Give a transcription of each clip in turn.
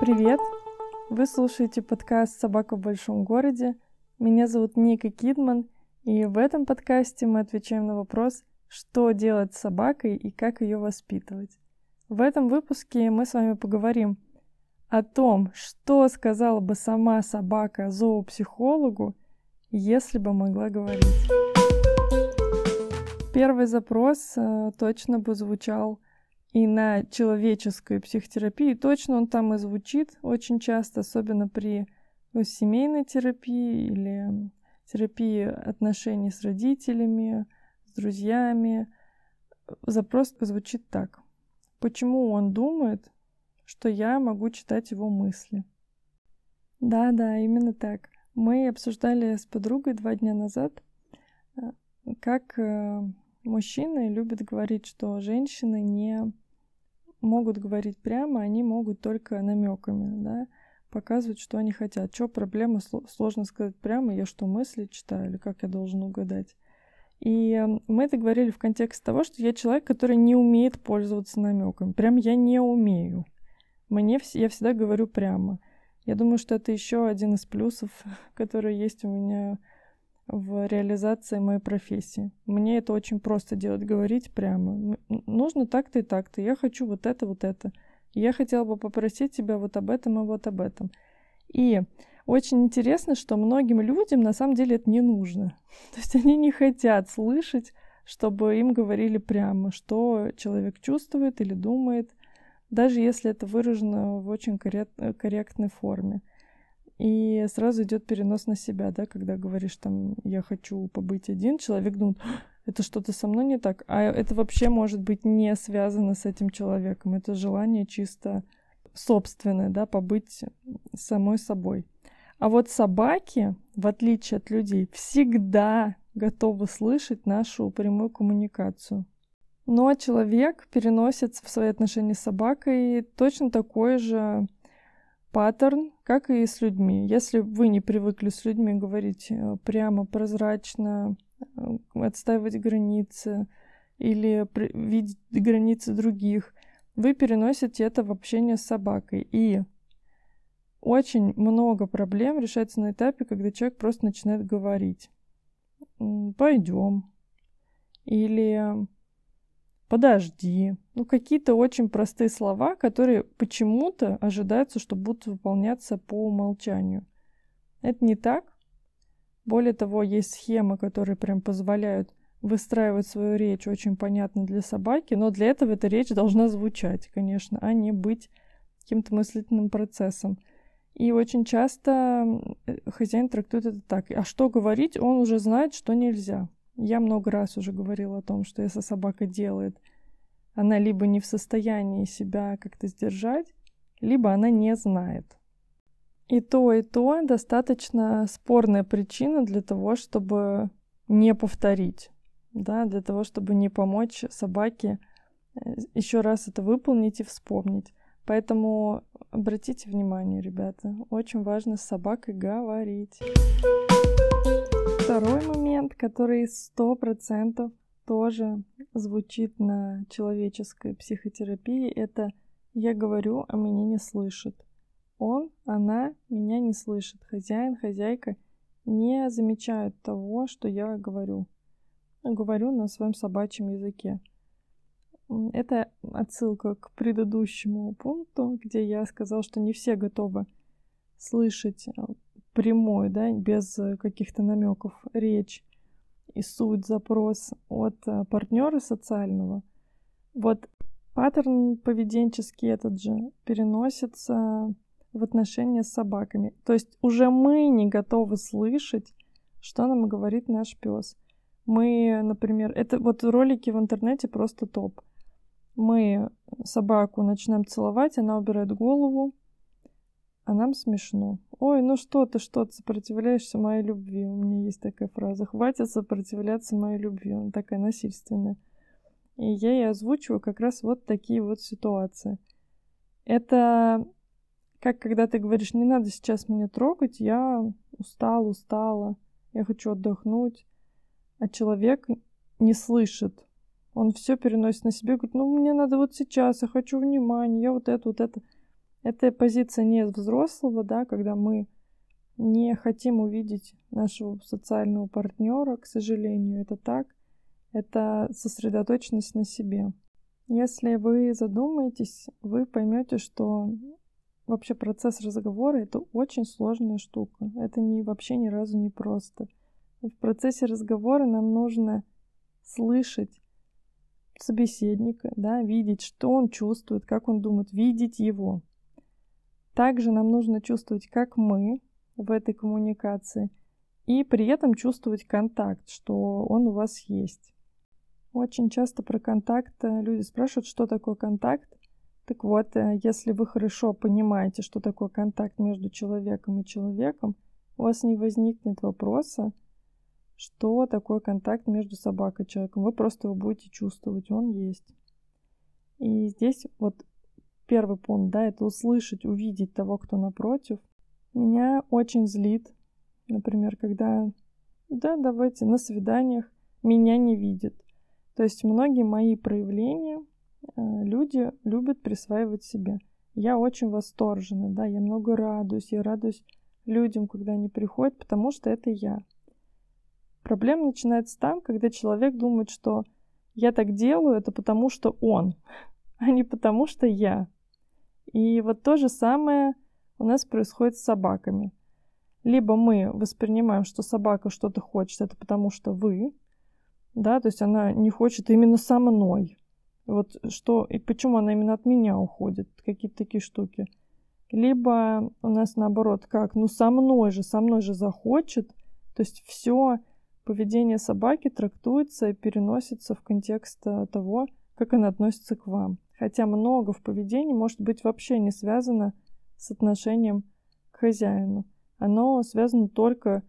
Привет! Вы слушаете подкаст «Собака в большом городе». Меня зовут Ника Кидман, и в этом подкасте мы отвечаем на вопрос, что делать с собакой и как ее воспитывать. В этом выпуске мы с вами поговорим о том, что сказала бы сама собака зоопсихологу, если бы могла говорить. Первый запрос э, точно бы звучал и на человеческую психотерапию. Точно он там и звучит очень часто, особенно при семейной терапии или терапии отношений с родителями, с друзьями. Запрос звучит так. Почему он думает, что я могу читать его мысли? Да, да, именно так. Мы обсуждали с подругой два дня назад, э, как э, мужчины любят говорить, что женщины не могут говорить прямо, они могут только намеками, да, показывать, что они хотят. Что проблема, сложно сказать прямо, я что, мысли читаю, или как я должен угадать. И мы это говорили в контексте того, что я человек, который не умеет пользоваться намеками. Прям я не умею. Мне я всегда говорю прямо. Я думаю, что это еще один из плюсов, который есть у меня в реализации моей профессии. Мне это очень просто делать, говорить прямо. Нужно так-то и так-то. Я хочу вот это, вот это. Я хотела бы попросить тебя вот об этом и вот об этом. И очень интересно, что многим людям на самом деле это не нужно. То есть они не хотят слышать, чтобы им говорили прямо, что человек чувствует или думает, даже если это выражено в очень корректной форме. И сразу идет перенос на себя, да, когда говоришь там, я хочу побыть один, человек думает, это что-то со мной не так, а это вообще может быть не связано с этим человеком, это желание чисто собственное, да, побыть самой собой. А вот собаки, в отличие от людей, всегда готовы слышать нашу прямую коммуникацию. Но человек переносит в свои отношения с собакой точно такой же паттерн, как и с людьми. Если вы не привыкли с людьми говорить э, прямо, прозрачно, э, отстаивать границы или видеть границы других, вы переносите это в общение с собакой. И очень много проблем решается на этапе, когда человек просто начинает говорить. Пойдем. Или подожди. Ну, какие-то очень простые слова, которые почему-то ожидаются, что будут выполняться по умолчанию. Это не так. Более того, есть схемы, которые прям позволяют выстраивать свою речь очень понятно для собаки, но для этого эта речь должна звучать, конечно, а не быть каким-то мыслительным процессом. И очень часто хозяин трактует это так. А что говорить, он уже знает, что нельзя. Я много раз уже говорила о том, что если собака делает, она либо не в состоянии себя как-то сдержать, либо она не знает. И то, и то достаточно спорная причина для того, чтобы не повторить, да, для того, чтобы не помочь собаке э, еще раз это выполнить и вспомнить. Поэтому обратите внимание, ребята, очень важно с собакой говорить. Второй момент, который сто процентов тоже звучит на человеческой психотерапии, это «я говорю, а меня не слышит». Он, она меня не слышит. Хозяин, хозяйка не замечают того, что я говорю. Говорю на своем собачьем языке. Это отсылка к предыдущему пункту, где я сказал, что не все готовы слышать прямой, да, без э, каких-то намеков речь и суть, запрос от э, партнера социального, вот паттерн поведенческий этот же переносится в отношения с собаками. То есть уже мы не готовы слышать, что нам говорит наш пес. Мы, например, это вот ролики в интернете просто топ. Мы собаку начинаем целовать, она убирает голову, а нам смешно. Ой, ну что ты, что ты сопротивляешься моей любви? У меня есть такая фраза. Хватит сопротивляться моей любви. Она такая насильственная. И я ей озвучиваю как раз вот такие вот ситуации. Это как когда ты говоришь, не надо сейчас меня трогать, я устал, устала, я хочу отдохнуть. А человек не слышит. Он все переносит на себе, говорит, ну мне надо вот сейчас, я хочу внимания, я вот это, вот это. Это позиция не взрослого, да, когда мы не хотим увидеть нашего социального партнера, к сожалению, это так. Это сосредоточенность на себе. Если вы задумаетесь, вы поймете, что вообще процесс разговора это очень сложная штука. Это не вообще ни разу не просто. В процессе разговора нам нужно слышать собеседника, да, видеть, что он чувствует, как он думает, видеть его. Также нам нужно чувствовать, как мы в этой коммуникации, и при этом чувствовать контакт, что он у вас есть. Очень часто про контакт э, люди спрашивают, что такое контакт. Так вот, э, если вы хорошо понимаете, что такое контакт между человеком и человеком, у вас не возникнет вопроса, что такое контакт между собакой и человеком. Вы просто его будете чувствовать, он есть. И здесь вот первый пункт, да, это услышать, увидеть того, кто напротив. Меня очень злит, например, когда, да, давайте на свиданиях меня не видят. То есть многие мои проявления э, люди любят присваивать себе. Я очень восторжена, да, я много радуюсь, я радуюсь людям, когда они приходят, потому что это я. Проблема начинается там, когда человек думает, что я так делаю, это потому что он, а не потому что я. И вот то же самое у нас происходит с собаками. Либо мы воспринимаем, что собака что-то хочет, это потому что вы, да, то есть она не хочет именно со мной. Вот что, и почему она именно от меня уходит, какие-то такие штуки. Либо у нас наоборот, как, ну со мной же, со мной же захочет, то есть все поведение собаки трактуется и переносится в контекст э, того, как она относится к вам. Хотя много в поведении может быть вообще не связано с отношением к хозяину. Оно связано только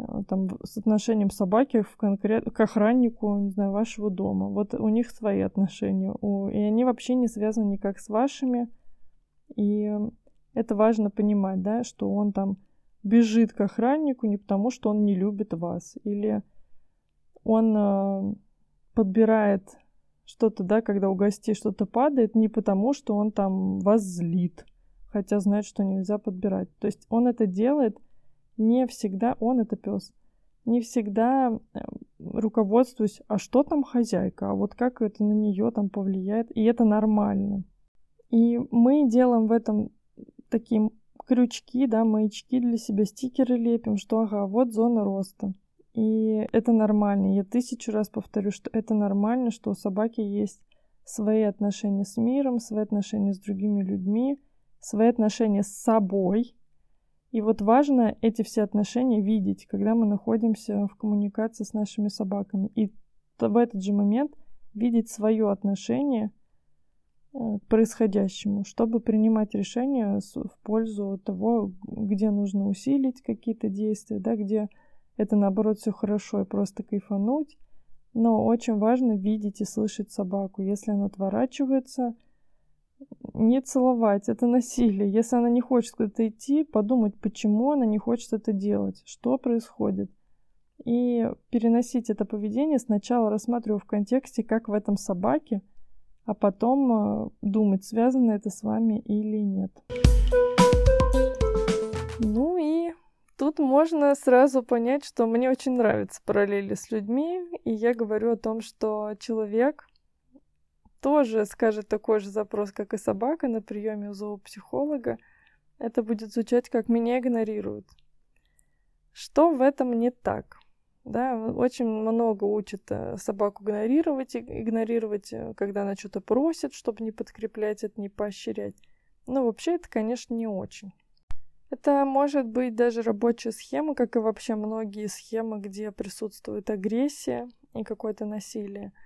Э, там, с отношением собаки в конкрет... к охраннику, не знаю, вашего дома. Вот у них свои отношения. У... И они вообще не связаны никак с вашими. И это важно понимать, да, что он там бежит к охраннику не потому, что он не любит вас. Или он э, подбирает что-то, да, когда у гостей что-то падает, не потому, что он там вас злит, хотя знает, что нельзя подбирать. То есть он это делает – не всегда он это пес. Не всегда э, руководствуюсь, а что там хозяйка, а вот как это на нее там повлияет, и это нормально. И мы делаем в этом такие крючки, да, маячки для себя, стикеры лепим, что ага, вот зона роста. И это нормально. Я тысячу раз повторю, что это нормально, что у собаки есть свои отношения с миром, свои отношения с другими людьми, свои отношения с собой, и вот важно эти все отношения видеть, когда мы находимся в коммуникации с нашими собаками. И в этот же момент видеть свое отношение э, к происходящему, чтобы принимать решения в пользу того, где нужно усилить какие-то действия, да, где это наоборот все хорошо и просто кайфануть. Но очень важно видеть и слышать собаку. Если она отворачивается, не целовать, это насилие. Если она не хочет куда-то идти, подумать, почему она не хочет это делать, что происходит. И переносить это поведение сначала рассматриваю в контексте, как в этом собаке, а потом э, думать, связано это с вами или нет. Ну и тут можно сразу понять, что мне очень нравятся параллели с людьми, и я говорю о том, что человек тоже скажет такой же запрос, как и собака на приеме у зоопсихолога, это будет звучать как «меня игнорируют». Что в этом не так? Да, очень много учат э, собаку игнорировать, игнорировать, э, когда она что-то просит, чтобы не подкреплять это, не поощрять. Но вообще это, конечно, не очень. Это может быть даже рабочая схема, как и вообще многие схемы, где присутствует агрессия и какое-то насилие –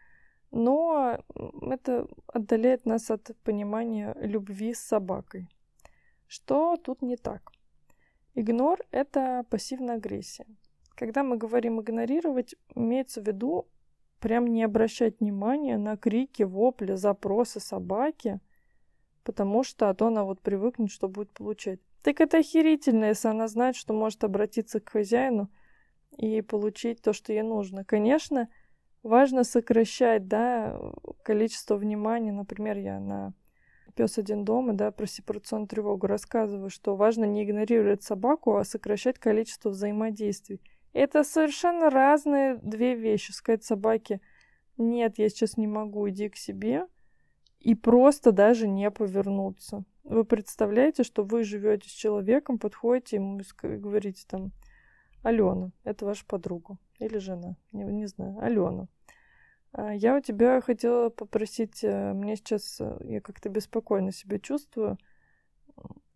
но это отдаляет нас от понимания любви с собакой. Что тут не так? Игнор — это пассивная агрессия. Когда мы говорим игнорировать, имеется в виду прям не обращать внимания на крики, вопли, запросы собаки, потому что а то она вот привыкнет, что будет получать. Так это охерительно, если она знает, что может обратиться к хозяину и получить то, что ей нужно. Конечно, важно сокращать, да, количество внимания. Например, я на пес один дома, да, про сепарационную тревогу рассказываю, что важно не игнорировать собаку, а сокращать количество взаимодействий. Это совершенно разные две вещи. Сказать собаке, нет, я сейчас не могу, иди к себе, и просто даже не повернуться. Вы представляете, что вы живете с человеком, подходите ему и говорите там, Алена, это ваша подруга или жена, не, не знаю, Алена. А, я у тебя хотела попросить, э, мне сейчас, э, я как-то беспокойно себя чувствую.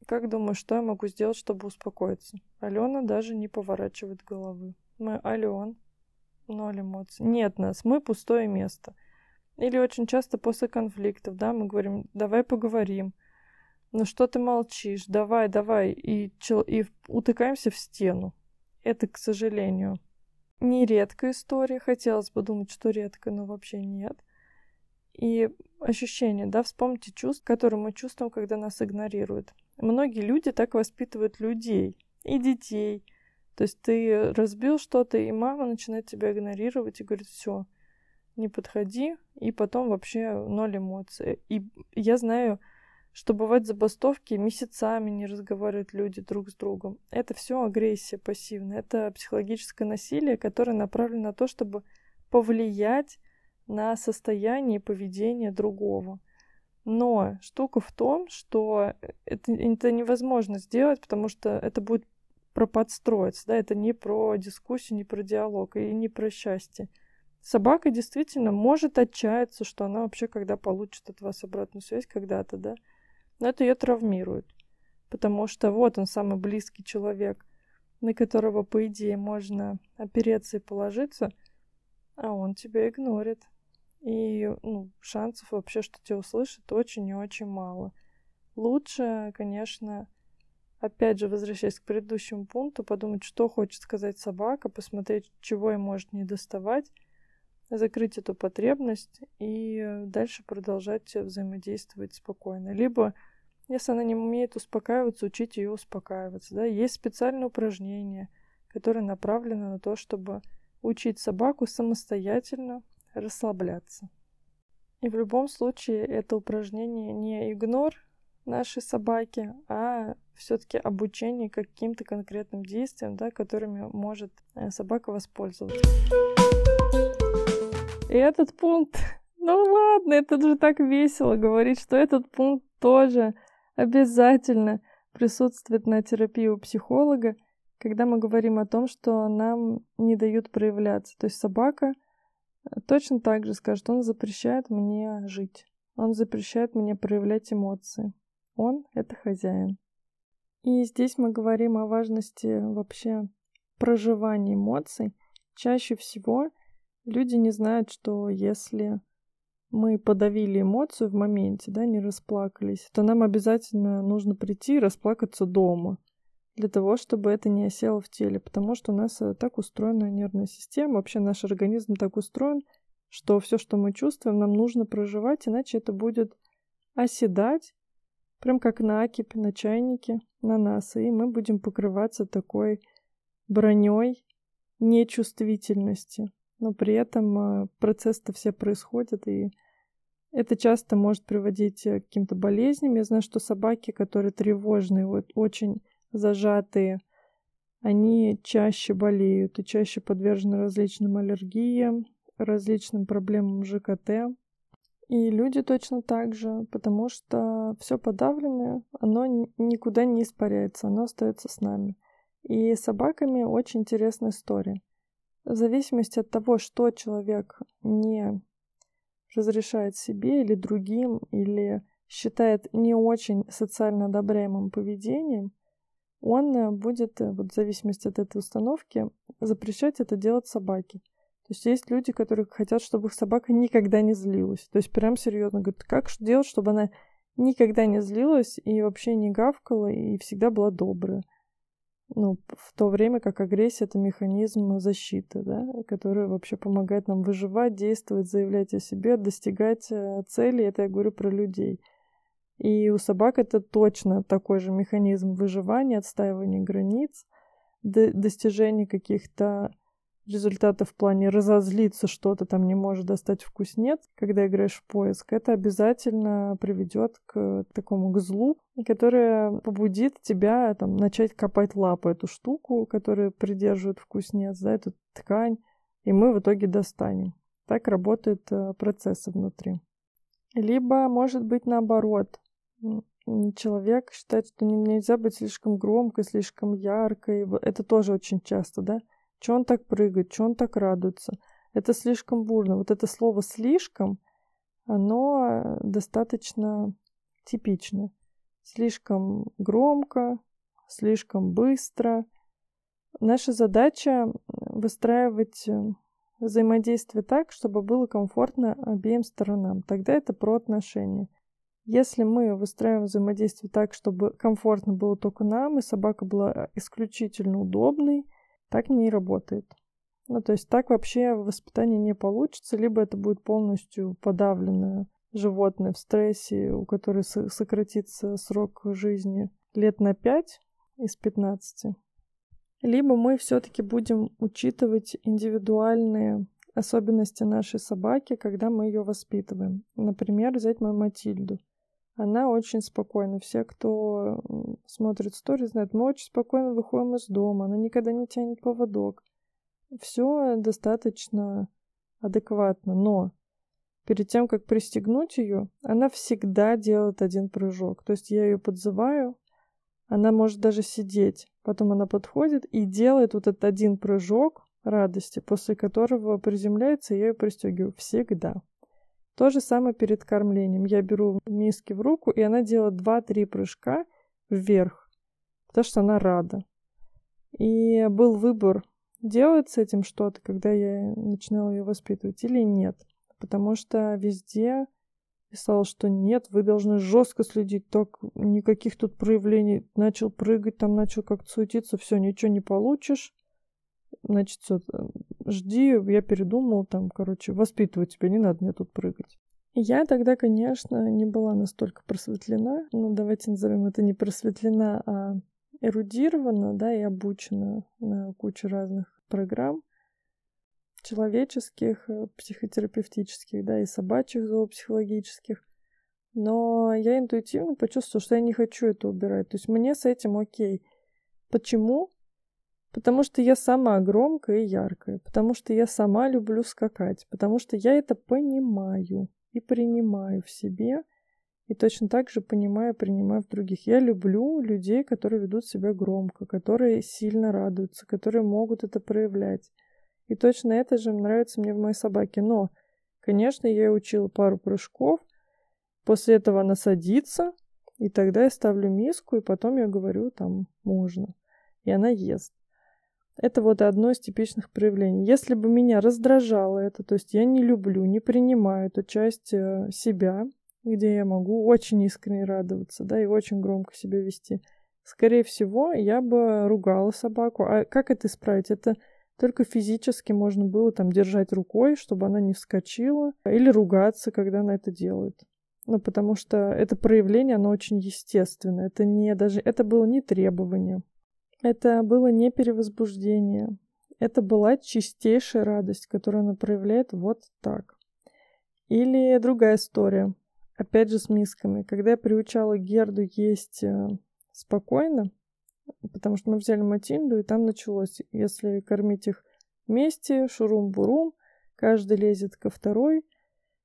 Как думаешь, что я могу сделать, чтобы успокоиться? Алена даже не поворачивает головы. Мы Ален, ноль эмоций. Нет нас, мы пустое место. Или очень часто после конфликтов, да, мы говорим, давай поговорим. Ну что ты молчишь? Давай, давай. И, и утыкаемся в стену. Это, к сожалению, не редкая история. Хотелось бы думать, что редко, но вообще нет. И ощущение, да, вспомните чувств, которые мы чувствуем, когда нас игнорируют. Многие люди так воспитывают людей и детей. То есть ты разбил что-то, и мама начинает тебя игнорировать и говорит, все, не подходи, и потом вообще ноль эмоций. И я знаю, что бывают забастовки, месяцами не разговаривают люди друг с другом. Это все агрессия пассивная, это психологическое насилие, которое направлено на то, чтобы повлиять на состояние и поведение другого. Но штука в том, что это, это невозможно сделать, потому что это будет про подстроиться, да, это не про дискуссию, не про диалог и не про счастье. Собака действительно может отчаяться, что она вообще когда получит от вас обратную связь когда-то, да, но это ее травмирует. Потому что вот он самый близкий человек, на которого, по идее, можно опереться и положиться, а он тебя игнорит. И ну, шансов вообще, что тебя услышат, очень и очень мало. Лучше, конечно, опять же, возвращаясь к предыдущему пункту, подумать, что хочет сказать собака, посмотреть, чего ей может не доставать, закрыть эту потребность и дальше продолжать взаимодействовать спокойно. Либо если она не умеет успокаиваться, учить ее успокаиваться. Да? Есть специальные упражнения, которые направлены на то, чтобы учить собаку самостоятельно расслабляться. И в любом случае это упражнение не игнор нашей собаки, а все-таки обучение каким-то конкретным действиям, да, которыми может э, собака воспользоваться. И этот пункт, ну ладно, это же так весело говорить, что этот пункт тоже обязательно присутствует на терапии у психолога, когда мы говорим о том, что нам не дают проявляться. То есть собака э, точно так же скажет, он запрещает мне жить, он запрещает мне проявлять эмоции. Он — это хозяин. И здесь мы говорим о важности вообще проживания эмоций. Чаще всего люди не знают, что если мы подавили эмоцию в моменте, да, не расплакались, то нам обязательно нужно прийти и расплакаться дома для того, чтобы это не осело в теле, потому что у нас э, так устроена нервная система, вообще наш организм так устроен, что все, что мы чувствуем, нам нужно проживать, иначе это будет оседать, прям как накипь на чайнике на нас, и мы будем покрываться такой броней нечувствительности но при этом э, процесс-то все происходит, и это часто может приводить э, к каким-то болезням. Я знаю, что собаки, которые тревожные, вот, очень зажатые, они чаще болеют и чаще подвержены различным аллергиям, различным проблемам ЖКТ. И люди точно так же, потому что все подавленное, оно никуда не испаряется, оно остается с нами. И с собаками очень интересная история. В зависимости от того, что человек не разрешает себе или другим, или считает не очень социально одобряемым поведением, он э, будет, э, вот в зависимости от этой установки, запрещать это делать собаке. То есть есть люди, которые хотят, чтобы их собака никогда не злилась. То есть прям серьезно говорят, как делать, чтобы она никогда не злилась и вообще не гавкала и всегда была добрая ну, в то время как агрессия — это механизм защиты, да, который вообще помогает нам выживать, действовать, заявлять о себе, достигать э, целей. Это я говорю про людей. И у собак это точно такой же механизм выживания, отстаивания границ, достижения каких-то результаты в плане разозлиться, что-то там не может достать вкуснец, когда играешь в поиск, это обязательно приведет к такому к злу, которое побудит тебя там начать копать лапы эту штуку, которая придерживает вкуснец, да, эту ткань, и мы в итоге достанем. Так работают э, процессы внутри. Либо, может быть, наоборот, человек считает, что нельзя быть слишком громкой, слишком яркой. Это тоже очень часто, да? Че он так прыгает, че он так радуется? Это слишком бурно. Вот это слово «слишком», оно достаточно типичное. Слишком громко, слишком быстро. Наша задача выстраивать э, взаимодействие так, чтобы было комфортно обеим сторонам. Тогда это про отношения. Если мы выстраиваем взаимодействие так, чтобы комфортно было только нам, и собака была исключительно удобной, так не работает. Ну, то есть так вообще воспитание не получится, либо это будет полностью подавленное животное в стрессе, у которой сократится срок жизни лет на 5 из 15. Либо мы все-таки будем учитывать индивидуальные особенности нашей собаки, когда мы ее воспитываем. Например, взять мою Матильду. Она очень спокойна. Все, кто смотрит стори, знают, мы очень спокойно выходим из дома. Она никогда не тянет поводок. Все достаточно адекватно. Но перед тем, как пристегнуть ее, она всегда делает один прыжок. То есть я ее подзываю, она может даже сидеть. Потом она подходит и делает вот этот один прыжок радости, после которого приземляется, и я ее пристегиваю всегда. То же самое перед кормлением. Я беру миски в руку, и она делает 2-3 прыжка вверх, потому что она рада. И был выбор, делать с этим что-то, когда я начинала ее воспитывать или нет. Потому что везде писал, что нет, вы должны жестко следить, так никаких тут проявлений. Начал прыгать, там начал как-то суетиться, все, ничего не получишь. Значит, все, жди, я передумал, там, короче, воспитываю тебя, не надо мне тут прыгать. Я тогда, конечно, не была настолько просветлена, ну, давайте назовем это не просветлена, а эрудирована, да, и обучена на кучу разных программ человеческих, э, психотерапевтических, да, и собачьих зоопсихологических. Но я интуитивно почувствовала, что я не хочу это убирать. То есть мне с этим окей. Почему? Потому что я сама громкая и яркая, потому что я сама люблю скакать, потому что я это понимаю и принимаю в себе, и точно так же понимаю, принимаю в других. Я люблю людей, которые ведут себя громко, которые сильно радуются, которые могут это проявлять. И точно это же нравится мне в моей собаке. Но, конечно, я учила пару прыжков, после этого она садится, и тогда я ставлю миску, и потом я говорю, там, можно. И она ест. Это вот одно из типичных проявлений. Если бы меня раздражало это, то есть я не люблю, не принимаю эту часть э, себя, где я могу очень искренне радоваться, да, и очень громко себя вести, скорее всего, я бы ругала собаку. А как это исправить? Это только физически можно было там держать рукой, чтобы она не вскочила, или ругаться, когда она это делает. Ну, потому что это проявление, оно очень естественное. Это не даже, это было не требование. Это было не перевозбуждение. Это была чистейшая радость, которую она проявляет вот так. Или другая история. Опять же с мисками. Когда я приучала Герду есть э, спокойно, потому что мы взяли Матильду, и там началось, если кормить их вместе, шурум-бурум, каждый лезет ко второй,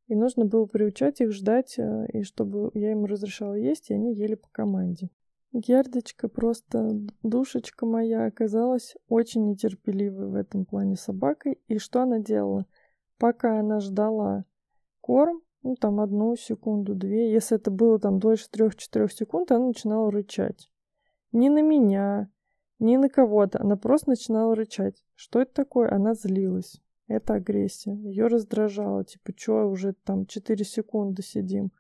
и нужно было приучать их ждать, э, и чтобы я им разрешала есть, и они ели по команде. Гердочка, просто душечка моя, оказалась очень нетерпеливой в этом плане собакой. И что она делала? Пока она ждала корм, ну там одну секунду, две, если это было там дольше трех-четырех секунд, она начинала рычать. Не на меня, не на кого-то, она просто начинала рычать. Что это такое? Она злилась. Это агрессия. Ее раздражало. Типа, что уже там 4 секунды сидим.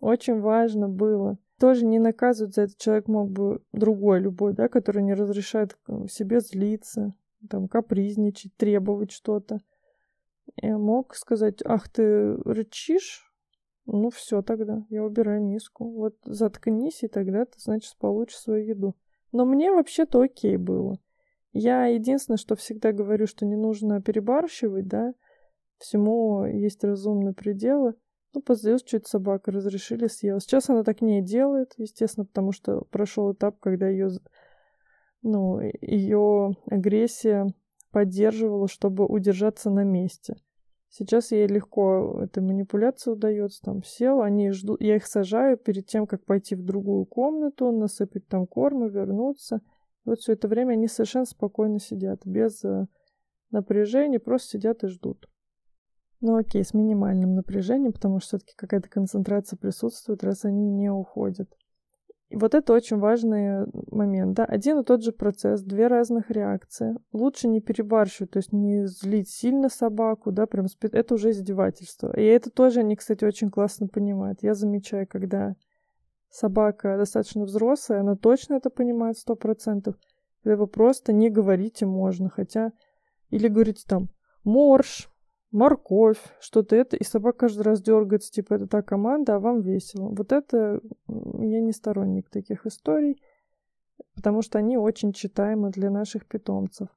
Очень важно было тоже не наказывать за это. Человек мог бы другой, любой, да, который не разрешает себе злиться, там, капризничать, требовать что-то. Я мог сказать, ах, ты рычишь? Ну, все тогда, я убираю миску. Вот заткнись, и тогда ты, значит, получишь свою еду. Но мне вообще-то окей было. Я единственное, что всегда говорю, что не нужно перебарщивать, да, всему есть разумные пределы. Ну, поздоелась чуть собака, разрешили, съела. Сейчас она так не делает, естественно, потому что прошел этап, когда ее, ну, ее агрессия поддерживала, чтобы удержаться на месте. Сейчас ей легко эта манипуляция удается, там сел, они ждут, я их сажаю перед тем, как пойти в другую комнату, насыпать там корм и вернуться. И вот все это время они совершенно спокойно сидят, без э, напряжения, просто сидят и ждут. Ну окей, с минимальным напряжением, потому что все-таки какая-то концентрация присутствует, раз они не уходят. И вот это очень важный момент, да, один и тот же процесс, две разных реакции. Лучше не перебарщивать, то есть не злить сильно собаку, да, прям спи... это уже издевательство. И это тоже они, кстати, очень классно понимают. Я замечаю, когда собака достаточно взрослая, она точно это понимает сто процентов. Когда просто не говорите можно, хотя или говорите там морж, морковь, что-то это, и собака каждый раз дергается, типа, это та команда, а вам весело. Вот это, я не сторонник таких историй, потому что они очень читаемы для наших питомцев.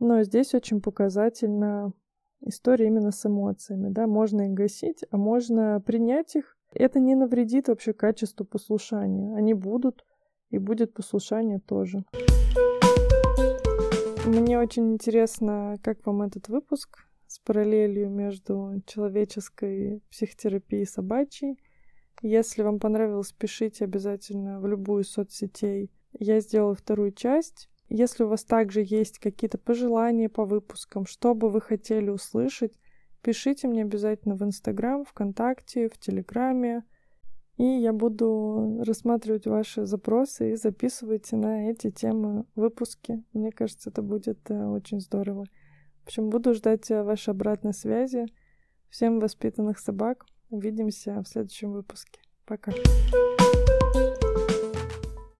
Но здесь очень показательна история именно с эмоциями, да, можно их гасить, а можно принять их. Это не навредит вообще качеству послушания. Они будут, и будет послушание тоже. Мне очень интересно, как вам этот выпуск с параллелью между человеческой психотерапией и собачьей. Если вам понравилось, пишите обязательно в любую из соцсетей. Я сделала вторую часть. Если у вас также есть какие-то пожелания по выпускам, что бы вы хотели услышать, пишите мне обязательно в Инстаграм, ВКонтакте, в Телеграме. И я буду рассматривать ваши запросы и записывайте на эти темы выпуски. Мне кажется, это будет э, очень здорово. В общем, буду ждать э, вашей обратной связи. Всем воспитанных собак. Увидимся в следующем выпуске. Пока.